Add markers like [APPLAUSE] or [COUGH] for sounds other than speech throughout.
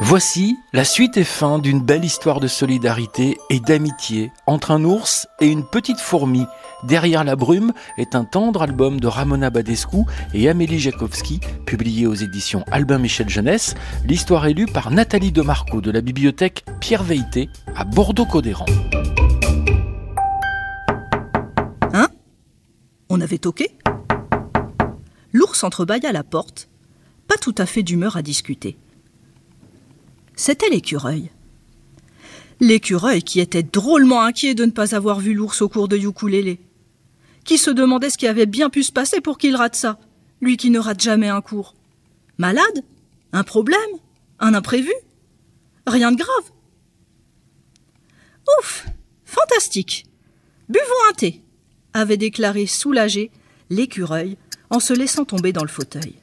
Voici la suite et fin d'une belle histoire de solidarité et d'amitié entre un ours et une petite fourmi. Derrière la brume est un tendre album de Ramona Badescu et Amélie Jakowski, publié aux éditions Albin Michel Jeunesse. L'histoire est lue par Nathalie Demarco de la bibliothèque Pierre Veilleté à Bordeaux-Codéran. Hein? On avait toqué? L'ours entrebâilla la porte, pas tout à fait d'humeur à discuter c'était l'écureuil. L'écureuil qui était drôlement inquiet de ne pas avoir vu l'ours au cours de ukulélé. Qui se demandait ce qui avait bien pu se passer pour qu'il rate ça, lui qui ne rate jamais un cours. Malade? Un problème? Un imprévu? Rien de grave? Ouf Fantastique Buvons un thé avait déclaré soulagé l'écureuil en se laissant tomber dans le fauteuil.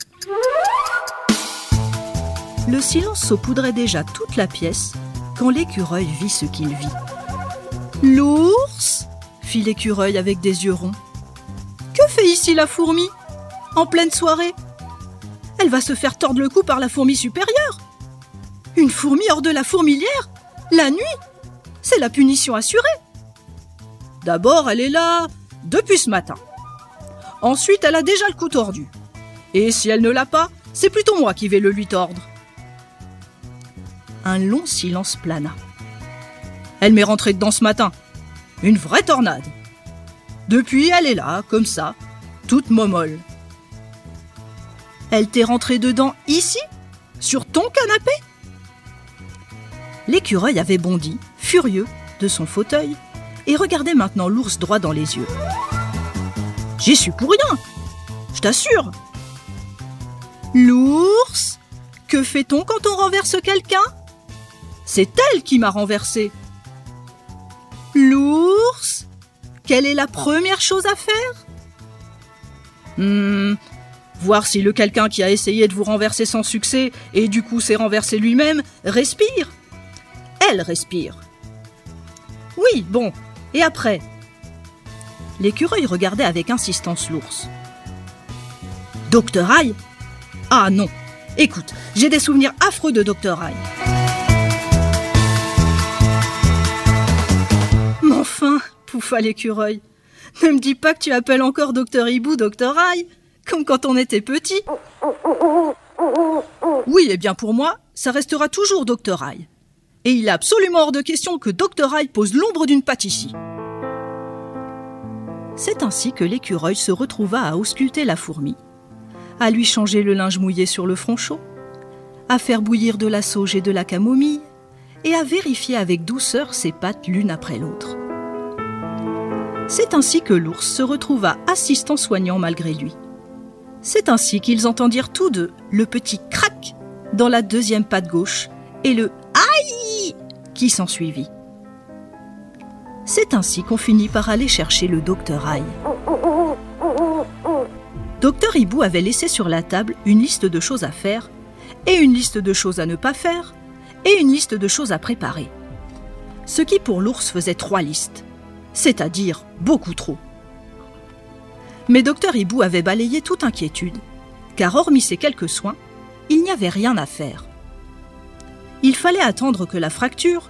Le silence saupoudrait déjà toute la pièce quand l'écureuil vit ce qu'il vit. L'ours fit l'écureuil avec des yeux ronds. Que fait ici la fourmi? En pleine soirée Elle va se faire tordre le cou par la fourmi supérieure. Une fourmi hors de la fourmilière La nuit C'est la punition assurée. D'abord, elle est là depuis ce matin. Ensuite, elle a déjà le cou tordu. Et si elle ne l'a pas, c'est plutôt moi qui vais le lui tordre un long silence plana. Elle m'est rentrée dedans ce matin. Une vraie tornade. Depuis, elle est là, comme ça, toute momolle. Elle t'est rentrée dedans ici Sur ton canapé? L'écureuil avait bondi, furieux, de son fauteuil, et regardait maintenant l'ours droit dans les yeux. J'y suis pour rien, je t'assure. L'ours? Que fait-on quand on renverse quelqu'un? C'est elle qui m'a renversé. L'ours Quelle est la première chose à faire? Hmm. Voir si le quelqu'un qui a essayé de vous renverser sans succès et du coup s'est renversé lui-même respire. Elle respire. Oui, bon. Et après? L'écureuil regardait avec insistance l'ours. Docteur Aïe? Ah non. Écoute, j'ai des souvenirs affreux de Docteur Aïe. Pouffa l'écureuil. Ne me dis pas que tu appelles encore Docteur Hibou Docteur Aïe, comme quand on était petit. Oui, eh bien pour moi, ça restera toujours Docteur Aïe. Et il est absolument hors de question que Docteur Aïe pose l'ombre d'une patte ici. C'est ainsi que l'écureuil se retrouva à ausculter la fourmi, à lui changer le linge mouillé sur le front chaud, à faire bouillir de la sauge et de la camomille, et à vérifier avec douceur ses pattes l'une après l'autre. C'est ainsi que l'ours se retrouva assistant soignant malgré lui. C'est ainsi qu'ils entendirent tous deux le petit crac dans la deuxième patte gauche et le aïe qui s'ensuivit. C'est ainsi qu'on finit par aller chercher le docteur Aïe. Docteur Hibou avait laissé sur la table une liste de choses à faire, et une liste de choses à ne pas faire, et une liste de choses à préparer. Ce qui pour l'ours faisait trois listes c'est-à-dire beaucoup trop. Mais docteur Hibou avait balayé toute inquiétude, car hormis ces quelques soins, il n'y avait rien à faire. Il fallait attendre que la fracture,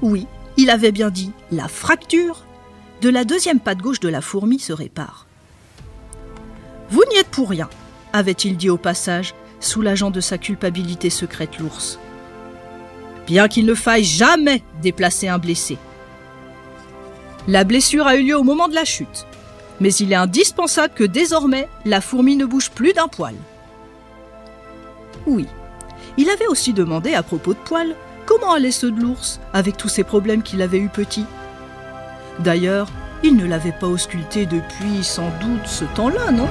oui, il avait bien dit la fracture, de la deuxième patte gauche de la fourmi se répare. Vous n'y êtes pour rien, avait-il dit au passage, soulageant de sa culpabilité secrète l'ours. Bien qu'il ne faille jamais déplacer un blessé. La blessure a eu lieu au moment de la chute, mais il est indispensable que désormais la fourmi ne bouge plus d'un poil. Oui, il avait aussi demandé à propos de poils comment allaient ceux de l'ours avec tous ces problèmes qu'il avait eu petit. D'ailleurs, il ne l'avait pas ausculté depuis sans doute ce temps-là, non?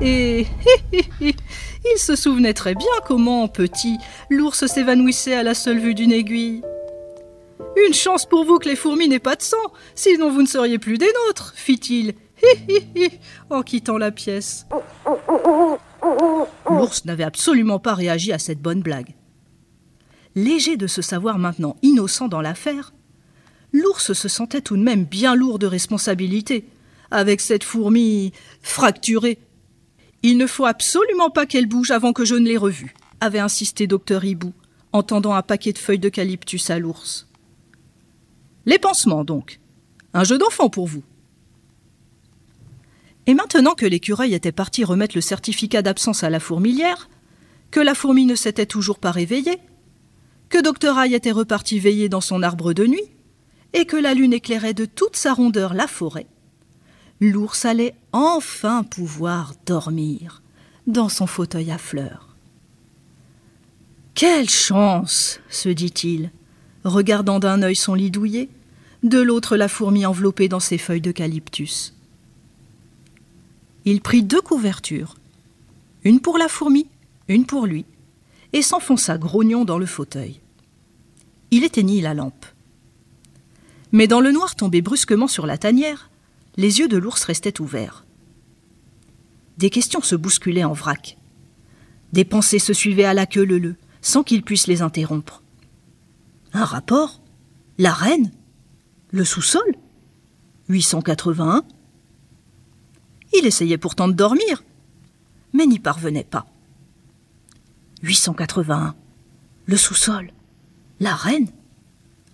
Et [LAUGHS] il se souvenait très bien comment, petit, l'ours s'évanouissait à la seule vue d'une aiguille. Une chance pour vous que les fourmis n'aient pas de sang, sinon vous ne seriez plus des nôtres, fit-il, en quittant la pièce. L'ours n'avait absolument pas réagi à cette bonne blague. Léger de se savoir maintenant innocent dans l'affaire, l'ours se sentait tout de même bien lourd de responsabilité, avec cette fourmi fracturée. Il ne faut absolument pas qu'elle bouge avant que je ne l'ai revue, avait insisté docteur Hibou, en tendant un paquet de feuilles d'eucalyptus à l'ours. Les pansements, donc. Un jeu d'enfant pour vous. Et maintenant que l'écureuil était parti remettre le certificat d'absence à la fourmilière, que la fourmi ne s'était toujours pas réveillée, que Docteur Aille était reparti veiller dans son arbre de nuit, et que la lune éclairait de toute sa rondeur la forêt, l'ours allait enfin pouvoir dormir dans son fauteuil à fleurs. Quelle chance se dit-il, regardant d'un œil son lit douillet, de l'autre la fourmi enveloppée dans ses feuilles d'eucalyptus. Il prit deux couvertures, une pour la fourmi, une pour lui, et s'enfonça grognon dans le fauteuil. Il éteignit la lampe. Mais dans le noir tombé brusquement sur la tanière, les yeux de l'ours restaient ouverts. Des questions se bousculaient en vrac. Des pensées se suivaient à la queue leu sans qu'il puisse les interrompre. Un rapport? La reine? Le sous-sol. 881 Il essayait pourtant de dormir, mais n'y parvenait pas. 881 Le sous-sol. La reine.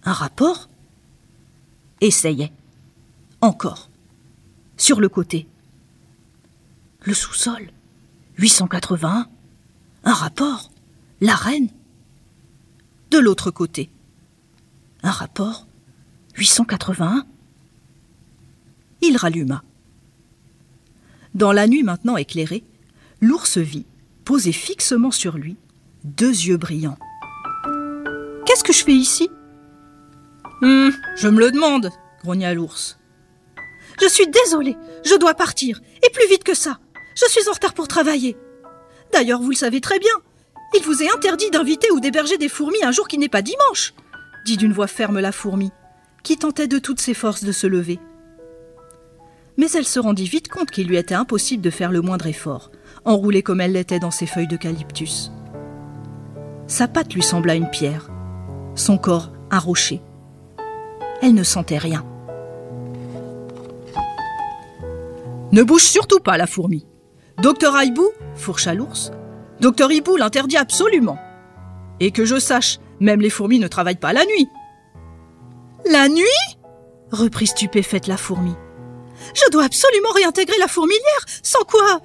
Un rapport. Essayait. Encore. Sur le côté. Le sous-sol. 881 Un rapport. La reine. De l'autre côté. Un rapport 881 Il ralluma. Dans la nuit maintenant éclairée, l'ours vit, posé fixement sur lui, deux yeux brillants. Qu'est-ce que je fais ici hum, Je me le demande, grogna l'ours. Je suis désolé, je dois partir, et plus vite que ça. Je suis en retard pour travailler. D'ailleurs, vous le savez très bien, il vous est interdit d'inviter ou d'héberger des fourmis un jour qui n'est pas dimanche, dit d'une voix ferme la fourmi, qui tentait de toutes ses forces de se lever. Mais elle se rendit vite compte qu'il lui était impossible de faire le moindre effort, enroulée comme elle l'était dans ses feuilles d'eucalyptus. Sa patte lui sembla une pierre, son corps un rocher. Elle ne sentait rien. Ne bouge surtout pas, la fourmi. Docteur Aibou, fourcha l'ours, Docteur Hibou l'interdit absolument. Et que je sache, même les fourmis ne travaillent pas la nuit. La nuit? Reprit stupéfaite la fourmi. Je dois absolument réintégrer la fourmilière, sans quoi?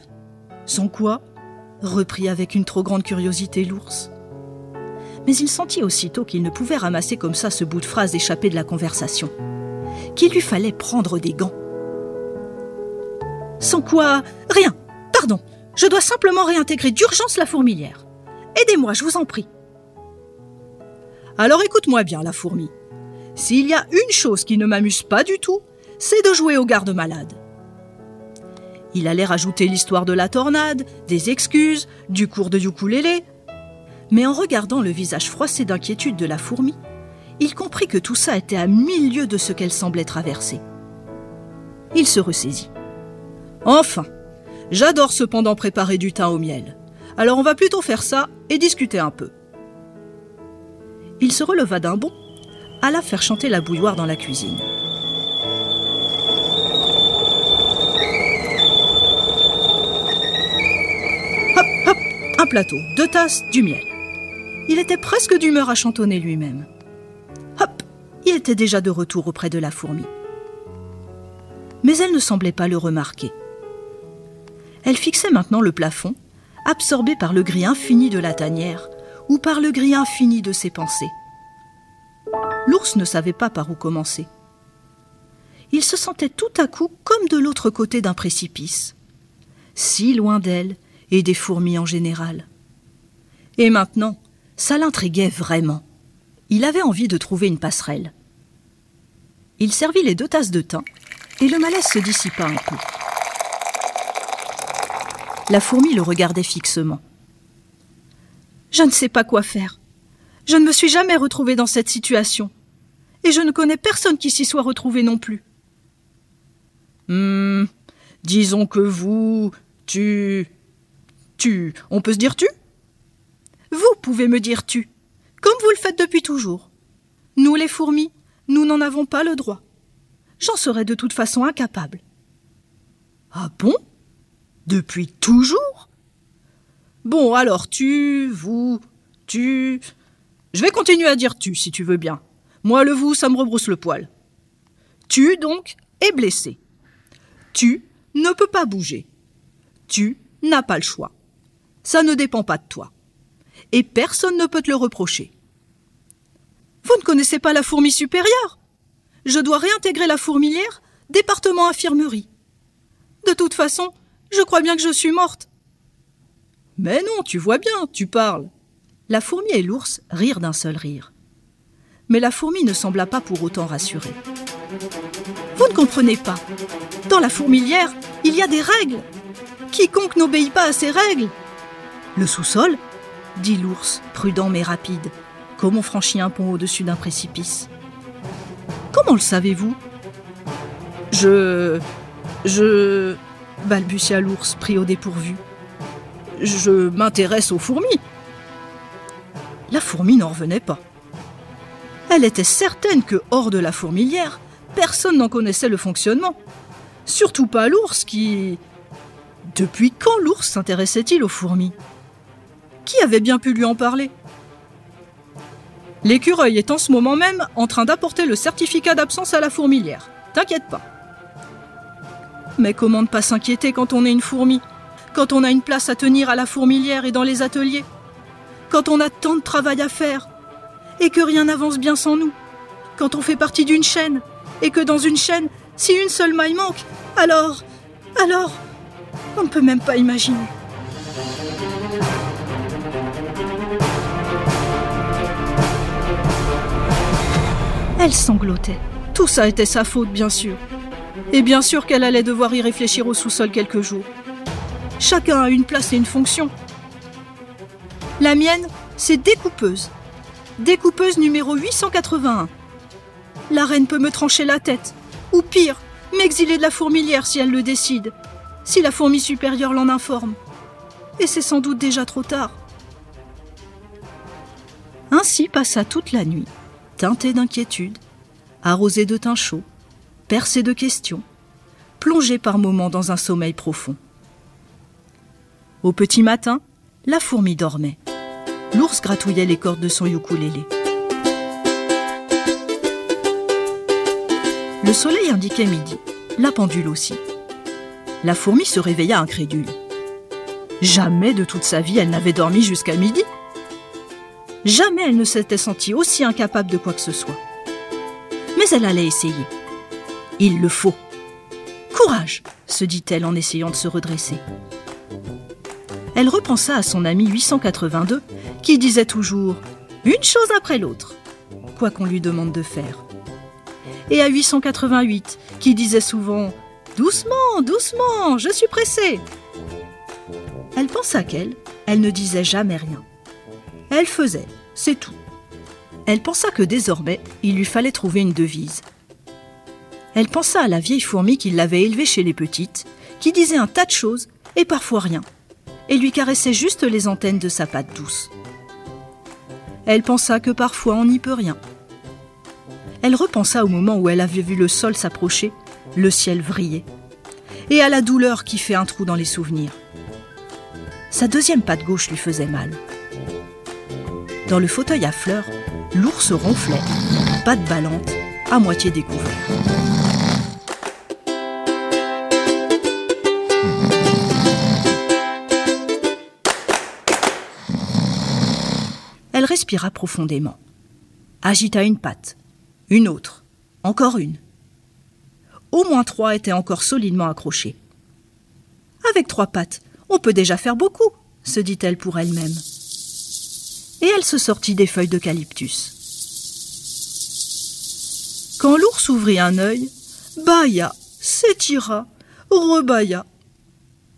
Sans quoi? Reprit avec une trop grande curiosité l'ours. Mais il sentit aussitôt qu'il ne pouvait ramasser comme ça ce bout de phrase échappé de la conversation, qu'il lui fallait prendre des gants. Sans quoi? Rien, pardon, je dois simplement réintégrer d'urgence la fourmilière. Aidez-moi, je vous en prie. Alors écoute-moi bien, la fourmi. S'il y a une chose qui ne m'amuse pas du tout, c'est de jouer au garde-malade. Il allait rajouter l'histoire de la tornade, des excuses, du cours de ukulélé. Mais en regardant le visage froissé d'inquiétude de la fourmi, il comprit que tout ça était à mille lieues de ce qu'elle semblait traverser. Il se ressaisit. Enfin, J'adore cependant préparer du thym au miel. Alors on va plutôt faire ça et discuter un peu. Il se releva d'un bond, alla faire chanter la bouilloire dans la cuisine. Hop, hop, un plateau, deux tasses, du miel. Il était presque d'humeur à chantonner lui-même. Hop, il était déjà de retour auprès de la fourmi. Mais elle ne semblait pas le remarquer. Elle fixait maintenant le plafond, absorbée par le gris infini de la tanière ou par le gris infini de ses pensées. L'ours ne savait pas par où commencer. Il se sentait tout à coup comme de l'autre côté d'un précipice, si loin d'elle et des fourmis en général. Et maintenant, ça l'intriguait vraiment. Il avait envie de trouver une passerelle. Il servit les deux tasses de thym, et le malaise se dissipa un peu. La fourmi le regardait fixement. Je ne sais pas quoi faire. Je ne me suis jamais retrouvée dans cette situation. Et je ne connais personne qui s'y soit retrouvé non plus. Hum, disons que vous, tu. Tu. On peut se dire tu? Vous pouvez me dire tu, comme vous le faites depuis toujours. Nous, les fourmis, nous n'en avons pas le droit. J'en serais de toute façon incapable. Ah bon? Depuis toujours? Bon, alors tu, vous, tu. Je vais continuer à dire tu, si tu veux bien. Moi, le vous, ça me rebrousse le poil. Tu, donc, es blessé. Tu ne peux pas bouger. Tu n'as pas le choix. Ça ne dépend pas de toi. Et personne ne peut te le reprocher. Vous ne connaissez pas la fourmi supérieure Je dois réintégrer la fourmilière, département infirmerie. De toute façon, je crois bien que je suis morte. Mais non, tu vois bien, tu parles. La fourmi et l'ours rirent d'un seul rire. Mais la fourmi ne sembla pas pour autant rassurée. Vous ne comprenez pas. Dans la fourmilière, il y a des règles. Quiconque n'obéit pas à ces règles. Le sous-sol dit l'ours, prudent mais rapide, comme on franchit un pont au-dessus d'un précipice. Comment le savez-vous? Je. Je. balbutia l'ours, pris au dépourvu. Je m'intéresse aux fourmis. La fourmi n'en revenait pas. Elle était certaine que, hors de la fourmilière, personne n'en connaissait le fonctionnement. Surtout pas l'ours qui. Depuis quand l'ours s'intéressait-il aux fourmis? Qui avait bien pu lui en parler? L'écureuil est en ce moment même en train d'apporter le certificat d'absence à la fourmilière. T'inquiète pas. Mais comment ne pas s'inquiéter quand on est une fourmi? Quand on a une place à tenir à la fourmilière et dans les ateliers? Quand on a tant de travail à faire Et que rien n'avance bien sans nous Quand on fait partie d'une chaîne Et que dans une chaîne, si une seule maille manque, alors... Alors... On ne peut même pas imaginer. Elle sanglotait. Tout ça était sa faute, bien sûr. Et bien sûr qu'elle allait devoir y réfléchir au sous-sol quelques jours. Chacun a une place et une fonction. La mienne, c'est découpeuse. Découpeuse numéro 881. La reine peut me trancher la tête. Ou pire, m'exiler de la fourmilière si elle le décide. Si la fourmi supérieure l'en informe. Et c'est sans doute déjà trop tard. Ainsi passa toute la nuit teinté d'inquiétude, arrosé de teint chaud, percé de questions, plongé par moments dans un sommeil profond. Au petit matin, la fourmi dormait. L'ours gratouillait les cordes de son ukulélé. Le soleil indiquait midi, la pendule aussi. La fourmi se réveilla incrédule. Jamais de toute sa vie elle n'avait dormi jusqu'à midi. Jamais elle ne s'était sentie aussi incapable de quoi que ce soit. Mais elle allait essayer. Il le faut. Courage, se dit-elle en essayant de se redresser. Elle repensa à son ami 882, qui disait toujours une chose après l'autre, quoi qu'on lui demande de faire. Et à 888, qui disait souvent Doucement, doucement, je suis pressée. Elle pensa qu'elle, elle ne disait jamais rien. Elle faisait, c'est tout. Elle pensa que désormais, il lui fallait trouver une devise. Elle pensa à la vieille fourmi qui l'avait élevée chez les petites, qui disait un tas de choses et parfois rien, et lui caressait juste les antennes de sa patte douce. Elle pensa que parfois on n'y peut rien. Elle repensa au moment où elle avait vu le sol s'approcher, le ciel vriller, et à la douleur qui fait un trou dans les souvenirs. Sa deuxième patte gauche lui faisait mal. Dans le fauteuil à fleurs, l'ours ronflait, pattes ballantes, à moitié découvert. Profondément, agita une patte, une autre, encore une. Au moins trois étaient encore solidement accrochées. Avec trois pattes, on peut déjà faire beaucoup, se dit-elle pour elle-même et elle se sortit des feuilles d'eucalyptus. Quand l'ours ouvrit un œil, bâilla, s'étira, rebâilla.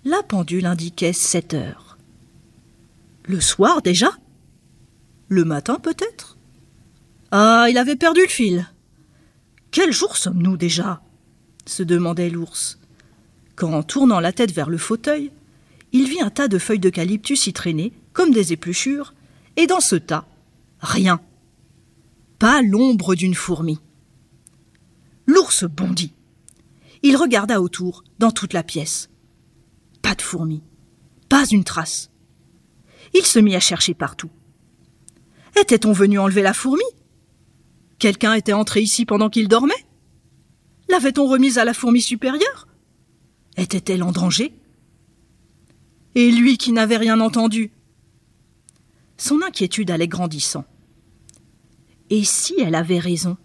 La pendule indiquait sept heures. Le soir déjà Le matin peut-être? Ah, il avait perdu le fil. Quel jour sommes-nous déjà? se demandait l'ours, quand, en tournant la tête vers le fauteuil, il vit un tas de feuilles d'eucalyptus y traîner, comme des épluchures, et dans ce tas, rien. Pas l'ombre d'une fourmi. L'ours bondit. Il regarda autour, dans toute la pièce. Pas de fourmi. Pas une trace. Il se mit à chercher partout. Était-on venu enlever la fourmi? Quelqu'un était entré ici pendant qu'il dormait? L'avait-on remise à la fourmi supérieure? Était-elle en danger? Et lui qui n'avait rien entendu? Son inquiétude allait grandissant. Et si elle avait raison?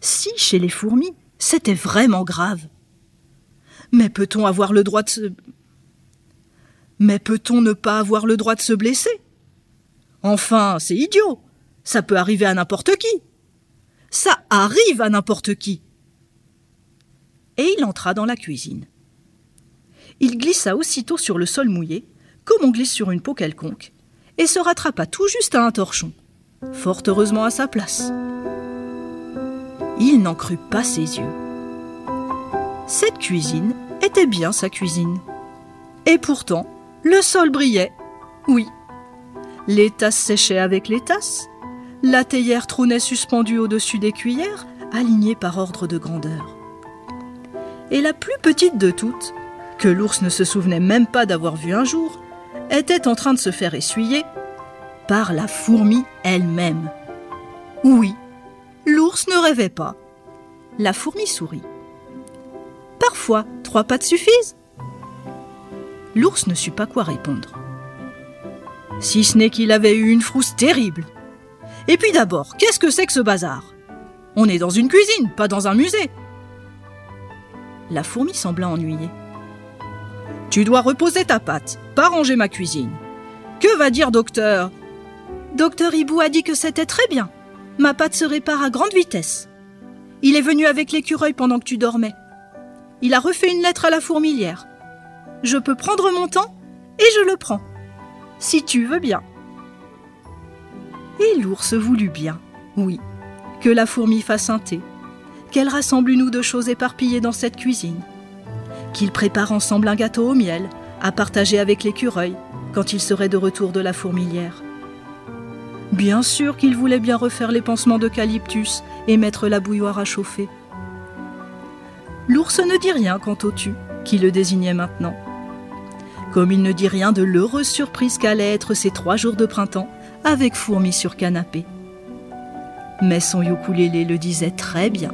Si chez les fourmis, c'était vraiment grave? Mais peut-on avoir le droit de se... Mais peut-on ne pas avoir le droit de se blesser? Enfin, c'est idiot. Ça peut arriver à n'importe qui. Ça arrive à n'importe qui. Et il entra dans la cuisine. Il glissa aussitôt sur le sol mouillé, comme on glisse sur une peau quelconque, et se rattrapa tout juste à un torchon, fort heureusement à sa place. Il n'en crut pas ses yeux. Cette cuisine était bien sa cuisine. Et pourtant, le sol brillait. Oui, les tasses séchaient avec les tasses. La théière trônait suspendue au-dessus des cuillères, alignées par ordre de grandeur. Et la plus petite de toutes, que l'ours ne se souvenait même pas d'avoir vue un jour, était en train de se faire essuyer par la fourmi elle-même. Oui, l'ours ne rêvait pas. La fourmi sourit. Parfois, trois pattes suffisent. L'ours ne sut pas quoi répondre si ce n'est qu'il avait eu une frousse terrible. Et puis d'abord, qu'est-ce que c'est que ce bazar? On est dans une cuisine, pas dans un musée. La fourmi sembla ennuyée. Tu dois reposer ta patte, pas ranger ma cuisine. Que va dire docteur? Docteur Hibou a dit que c'était très bien. Ma patte se répare à grande vitesse. Il est venu avec l'écureuil pendant que tu dormais. Il a refait une lettre à la fourmilière. Je peux prendre mon temps et je le prends si tu veux bien. Et l'ours voulut bien, oui, que la fourmi fasse un thé, qu'elle rassemble une ou deux choses éparpillées dans cette cuisine, qu'ils préparent ensemble un gâteau au miel, à partager avec l'écureuil, quand il serait de retour de la fourmilière. Bien sûr qu'il voulait bien refaire les pansements d'eucalyptus et mettre la bouilloire à chauffer. L'ours ne dit rien quant au tu, qui le désignait maintenant comme il ne dit rien de l'heureuse surprise qu'allaient être ces trois jours de printemps avec fourmis sur canapé. Mais son ukulélé le disait très bien.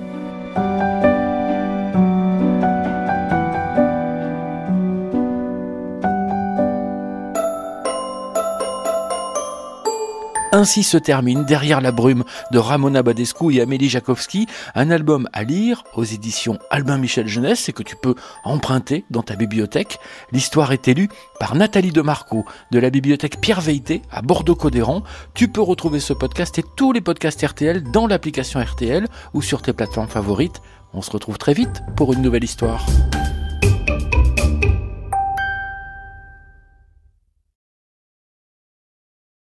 Ainsi se termine Derrière la brume de Ramona Badescu et Amélie Jakowski, un album à lire aux éditions Albin Michel Jeunesse et que tu peux emprunter dans ta bibliothèque. L'histoire est élue par Nathalie Demarco de la bibliothèque Pierre Veilleté à Bordeaux-Codéran. Tu peux retrouver ce podcast et tous les podcasts RTL dans l'application RTL ou sur tes plateformes favorites. On se retrouve très vite pour une nouvelle histoire.